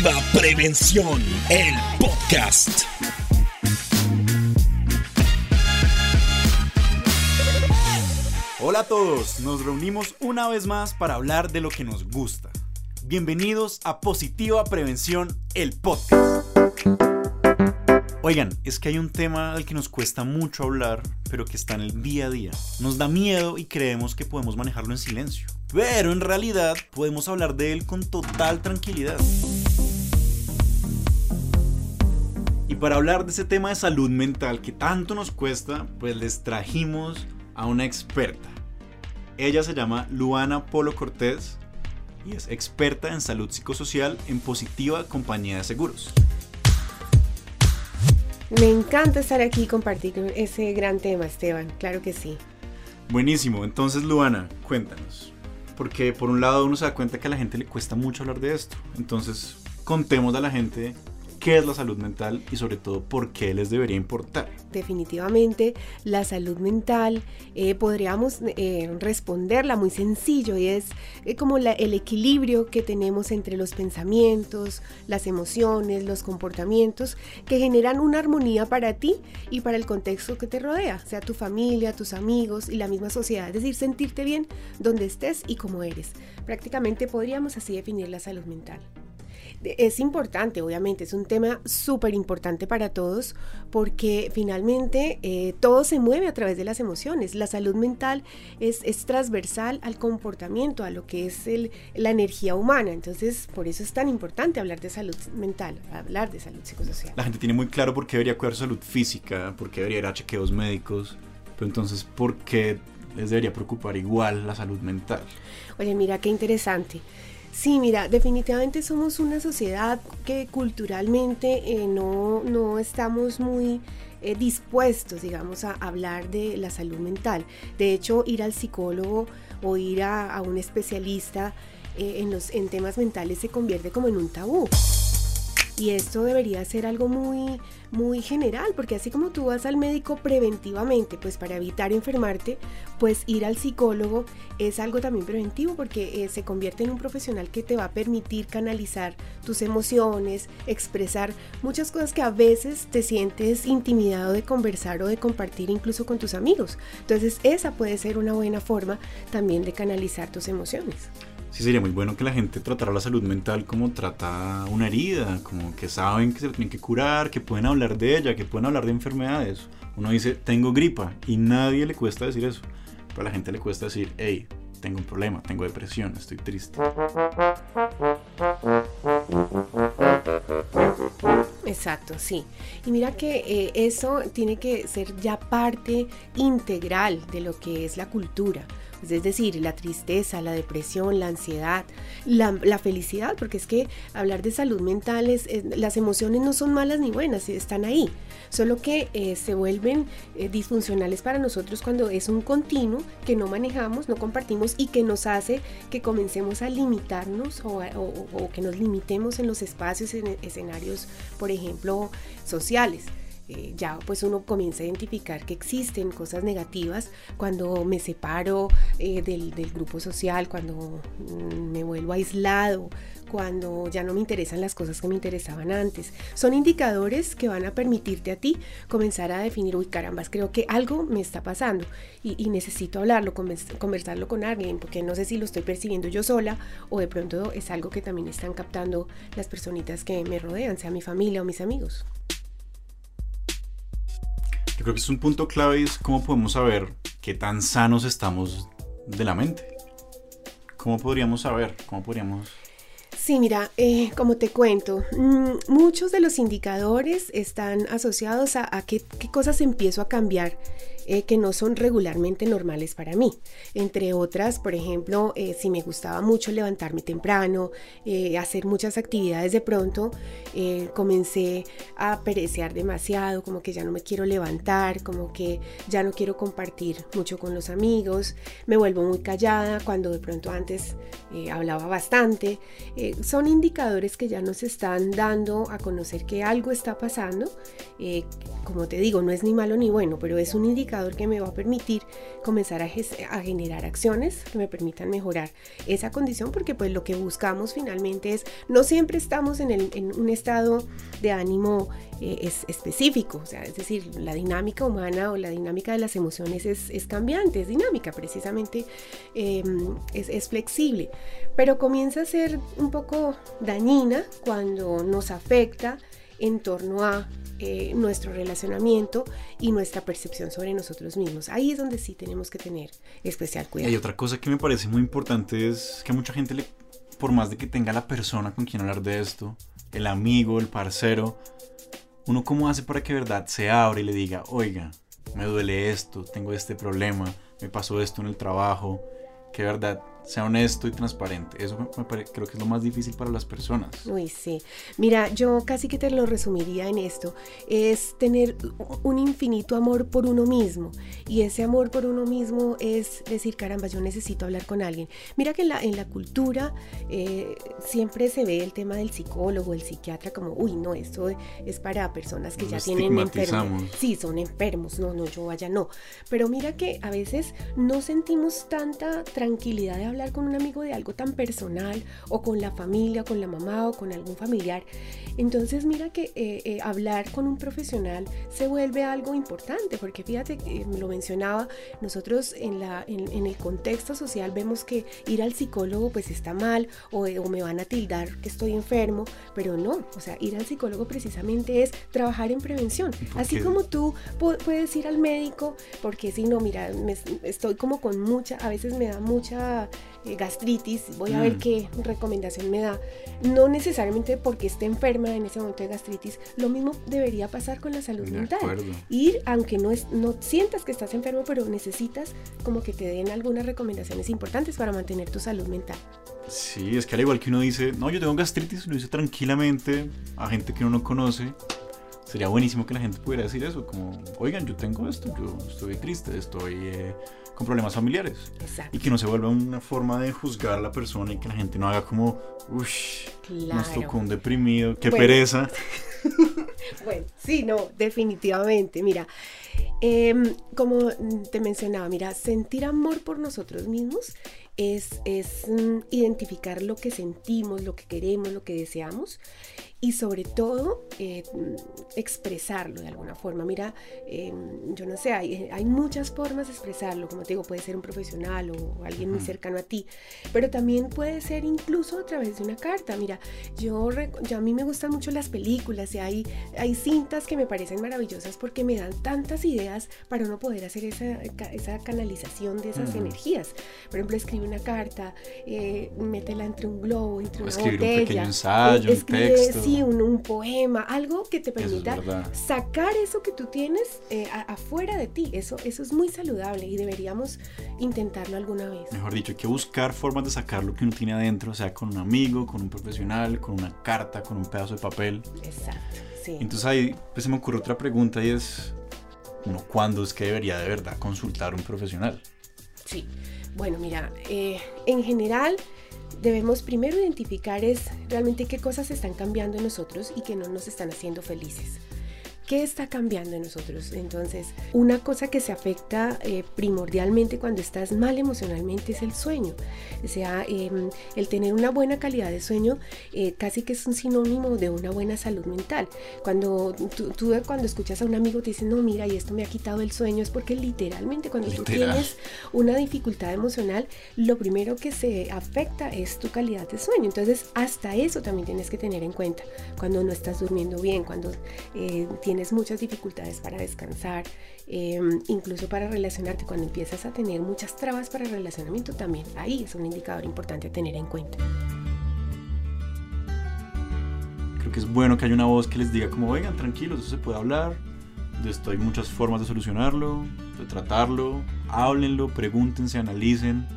Positiva Prevención, el podcast. Hola a todos, nos reunimos una vez más para hablar de lo que nos gusta. Bienvenidos a Positiva Prevención, el podcast. Oigan, es que hay un tema del que nos cuesta mucho hablar, pero que está en el día a día. Nos da miedo y creemos que podemos manejarlo en silencio. Pero en realidad podemos hablar de él con total tranquilidad. Para hablar de ese tema de salud mental que tanto nos cuesta, pues les trajimos a una experta. Ella se llama Luana Polo Cortés y es experta en salud psicosocial en Positiva Compañía de Seguros. Me encanta estar aquí y compartir ese gran tema, Esteban. Claro que sí. Buenísimo. Entonces, Luana, cuéntanos. Porque por un lado uno se da cuenta que a la gente le cuesta mucho hablar de esto. Entonces, contemos a la gente qué es la salud mental y sobre todo por qué les debería importar. Definitivamente la salud mental eh, podríamos eh, responderla muy sencillo y es eh, como el equilibrio que tenemos entre los pensamientos, las emociones, los comportamientos que generan una armonía para ti y para el contexto que te rodea, sea tu familia, tus amigos y la misma sociedad, es decir, sentirte bien donde estés y como eres. Prácticamente podríamos así definir la salud mental es importante, obviamente, es un tema súper importante para todos porque finalmente eh, todo se mueve a través de las emociones. La salud mental es, es transversal al comportamiento, a lo que es el, la energía humana. Entonces, por eso es tan importante hablar de salud mental, hablar de salud psicosocial. La gente tiene muy claro por qué debería cuidar salud física, por qué debería ir a chequeos médicos, pero entonces, ¿por qué les debería preocupar igual la salud mental? Oye, mira qué interesante. Sí, mira, definitivamente somos una sociedad que culturalmente eh, no, no, estamos muy eh, dispuestos, digamos, a hablar de la salud mental. De hecho, ir al psicólogo o ir a, un especialista eh, en, los, en temas mentales se convierte como en un tabú. Y esto debería ser algo muy, muy general, porque así como tú vas al médico preventivamente, pues para evitar enfermarte, pues ir al psicólogo es algo también preventivo porque eh, se convierte en un profesional que te va a permitir canalizar tus emociones, expresar muchas cosas que a veces te sientes intimidado de conversar o de compartir incluso con tus amigos. Entonces esa puede ser una buena forma también de canalizar tus emociones sí sería muy bueno que la gente tratara la salud mental como trata una herida, como que saben que se tienen que curar, que pueden hablar de ella, que pueden hablar de enfermedades. Uno dice, tengo gripa y nadie le cuesta decir eso, pero a la gente le cuesta decir, hey, tengo un problema, tengo depresión, estoy triste. Exacto, sí. Y mira que eh, eso tiene que ser ya parte integral de lo que es la cultura es decir, la tristeza, la depresión, la ansiedad, la, felicidad, porque es que hablar de salud mental es, las emociones no son malas ni buenas, están ahí, solo que eh, se vuelven eh, disfuncionales para nosotros cuando es un continuo que no manejamos, no compartimos y que nos hace que comencemos a limitarnos o, o que nos limitemos en los espacios, en escenarios, por ejemplo, sociales. Eh, ya pues uno comienza a identificar que existen cosas negativas cuando me separo eh, del, grupo social, cuando mm, me vuelvo aislado, cuando ya no me interesan las cosas que me interesaban antes. Son indicadores que van a permitirte a ti comenzar a definir, uy carambas, creo que algo me está pasando y, necesito hablarlo, conversarlo con alguien, porque no sé si lo estoy percibiendo yo sola o de pronto es algo que también están captando las personitas que me rodean, sea mi familia o mis amigos. Yo creo que es un punto clave es cómo podemos saber qué tan sanos estamos de la mente. ¿Cómo podríamos saber? ¿Cómo podríamos Sí, mira, eh, como te cuento, mm, muchos de los indicadores están asociados a, qué, cosas empiezo a cambiar eh, que no son regularmente normales para mí. Entre otras, por ejemplo, eh, si me gustaba mucho levantarme temprano, hacer muchas actividades de pronto, comencé a perecear demasiado, como que ya no me quiero levantar, como que ya no quiero compartir mucho con los amigos, me vuelvo muy callada cuando de pronto antes hablaba bastante son indicadores que ya nos están dando a conocer que algo está pasando. Eh, como te digo, no es ni malo ni bueno, pero es un indicador que me va a permitir comenzar a, a, generar acciones que me permitan mejorar esa condición, porque pues lo que buscamos finalmente es, no siempre estamos en, el, en un estado de ánimo es específico, o sea, es decir, la dinámica humana o la dinámica de las emociones es, es cambiante, es dinámica, precisamente em, es, flexible, pero comienza a ser un poco dañina cuando nos afecta en torno a eh, nuestro relacionamiento y nuestra percepción sobre nosotros mismos. Ahí es donde sí tenemos que tener especial cuidado. Y otra cosa que me parece muy importante es que a mucha gente le, por más de que tenga la persona con quien hablar de esto, el amigo, el parcero, uno cómo hace para que verdad se abra y le diga, oiga, me duele esto, tengo este problema, me pasó esto en el trabajo, que verdad sea honesto y transparente. Eso me creo que es lo más difícil para las personas. Uy, sí. Mira, yo casi que te lo resumiría en esto. Es tener un infinito amor por uno mismo. Y ese amor por uno mismo es decir, caramba, yo necesito hablar con alguien. Mira que en la, en la cultura eh, siempre se ve el tema del psicólogo, el psiquiatra, como, uy, no, esto es para personas que ya tienen enfermos. Sí, son enfermos. No, no, yo vaya, no. Pero mira que a veces no sentimos tanta tranquilidad de hablar con un amigo de algo tan personal o con la familia, con la mamá o con algún familiar. Entonces mira que eh, eh, hablar con un profesional se vuelve algo importante porque fíjate, eh, lo mencionaba, nosotros en, la, en, el contexto social vemos que ir al psicólogo pues está mal o, o me van a tildar que estoy enfermo, pero no, o sea, ir al psicólogo precisamente es trabajar en prevención. Así como tú puedes ir al médico porque si no, mira, estoy como con mucha, a veces me da mucha eh, gastritis, voy a ver mm. qué recomendación me da. No necesariamente porque esté enferma en ese momento de gastritis, lo mismo debería pasar con la salud mental. Ir, aunque no, es, no sientas que estás enfermo, pero necesitas como que te den algunas recomendaciones importantes para mantener tu salud mental. Sí, es que al igual que uno dice, no, yo tengo gastritis, lo dice tranquilamente a gente que uno no conoce. Sería buenísimo que la gente pudiera decir eso, como, oigan, yo tengo esto, yo estoy triste, estoy eh, con problemas familiares. Y que no se vuelva una forma de juzgar a la persona y que la gente no haga como, uff, claro. nos tocó un deprimido, qué pereza. bueno, sí, no, definitivamente. Mira, em, como te mencionaba, mira, sentir amor por nosotros mismos es, es mm, identificar lo que sentimos, lo que queremos, lo que deseamos y sobre todo eh, expresarlo de alguna forma. Mira, em, yo no sé, hay, hay, muchas formas de expresarlo, como te digo, puede ser un profesional o alguien muy cercano a ti, pero también puede ser incluso a través de una carta. Mira, yo, yo a mí me gustan mucho las películas y hay, hay cintas que me parecen maravillosas porque me dan tantas ideas para uno poder hacer esa, esa canalización de esas energías. Por ejemplo, escribe una carta, eh, métela entre un globo, entre una botella. un pequeño ensayo, un texto un, poema, algo que te permita sacar eso que tú tienes eh, afuera de ti. Eso, eso es muy saludable y deberíamos intentarlo alguna vez. Mejor dicho, hay que buscar formas de sacar lo que uno tiene adentro, sea, con un amigo, con un profesional, con una carta, con un pedazo de papel. Exacto, sí. Entonces ahí pues, se me ocurre otra pregunta y es, uno, ¿cuándo es que debería de verdad consultar a un profesional? Sí, bueno, mira, eh, en general debemos primero identificar es realmente qué cosas están cambiando en nosotros y que no nos están haciendo felices. ¿Qué está cambiando en nosotros? Entonces, una cosa que se afecta eh, primordialmente cuando estás mal emocionalmente es el sueño. O sea, em, el tener una buena calidad de sueño eh, casi que es un sinónimo de una buena salud mental. Cuando tú, cuando escuchas a un amigo te dice, no, mira, y esto me ha quitado el sueño, es porque literalmente cuando tú tienes una dificultad emocional, lo primero que se afecta es tu calidad de sueño. Entonces, hasta eso también tienes que tener en cuenta. Cuando no estás durmiendo bien, cuando eh, tienes muchas dificultades para descansar, em, incluso para relacionarte, cuando empiezas a tener muchas trabas para el relacionamiento, también ahí es un indicador importante a tener en cuenta. Creo que es bueno que haya una voz que les diga como, oigan, tranquilos, eso se puede hablar, de esto hay muchas formas de solucionarlo, de tratarlo, háblenlo, pregúntense, analicen.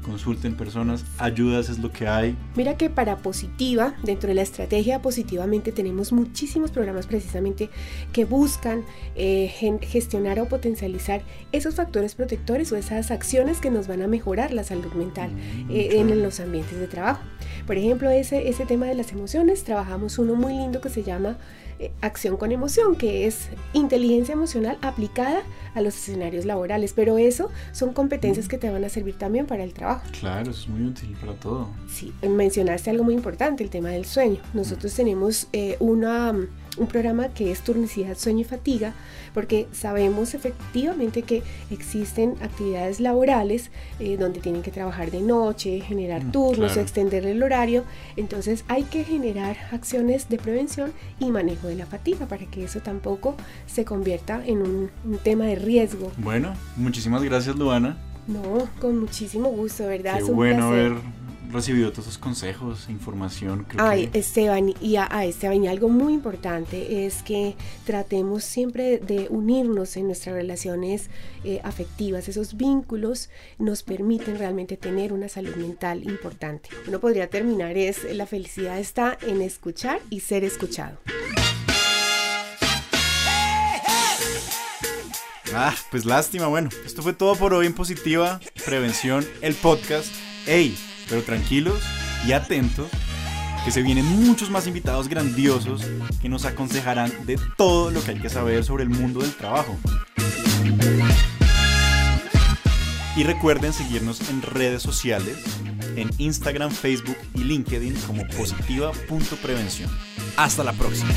Consulten personas, ayudas es lo que hay. Mira que para positiva, dentro de la estrategia positivamente tenemos muchísimos programas precisamente que buscan eh, gestionar o potencializar esos factores protectores o esas acciones que nos van a mejorar la salud mental mm, eh, en los ambientes de trabajo. Por ejemplo, ese, ese tema de las emociones, trabajamos uno muy lindo que se llama eh, acción con emoción, que es inteligencia emocional aplicada a los escenarios laborales. Pero eso son competencias que te van a servir también para el trabajo. Claro, eso es muy útil para todo. Sí, mencionaste algo muy importante, el tema del sueño. Nosotros tenemos eh, una un programa que es turnicidad, sueño y fatiga, porque sabemos efectivamente que existen actividades laborales eh, donde tienen que trabajar de noche, generar mm, turnos, extender el horario, entonces hay que generar acciones de prevención y manejo de la fatiga para que eso tampoco se convierta en un, tema de riesgo. Bueno, muchísimas gracias Luana. No, con muchísimo gusto, ¿verdad? Qué bueno ver recibido todos esos consejos, información. Ay, Esteban, y a, Esteban, y algo muy importante es que tratemos siempre de unirnos en nuestras relaciones eh, afectivas. Esos vínculos nos permiten realmente tener una salud mental importante. Uno podría terminar es, la felicidad está en escuchar y ser escuchado. Ah, pues lástima, bueno, esto fue todo por hoy en Positiva Prevención, el podcast. ¡Ey! Pero tranquilos y atentos, que se vienen muchos más invitados grandiosos que nos aconsejarán de todo lo que hay que saber sobre el mundo del trabajo. Y recuerden seguirnos en redes sociales, en Instagram, Facebook y LinkedIn como positiva.prevención. Hasta la próxima.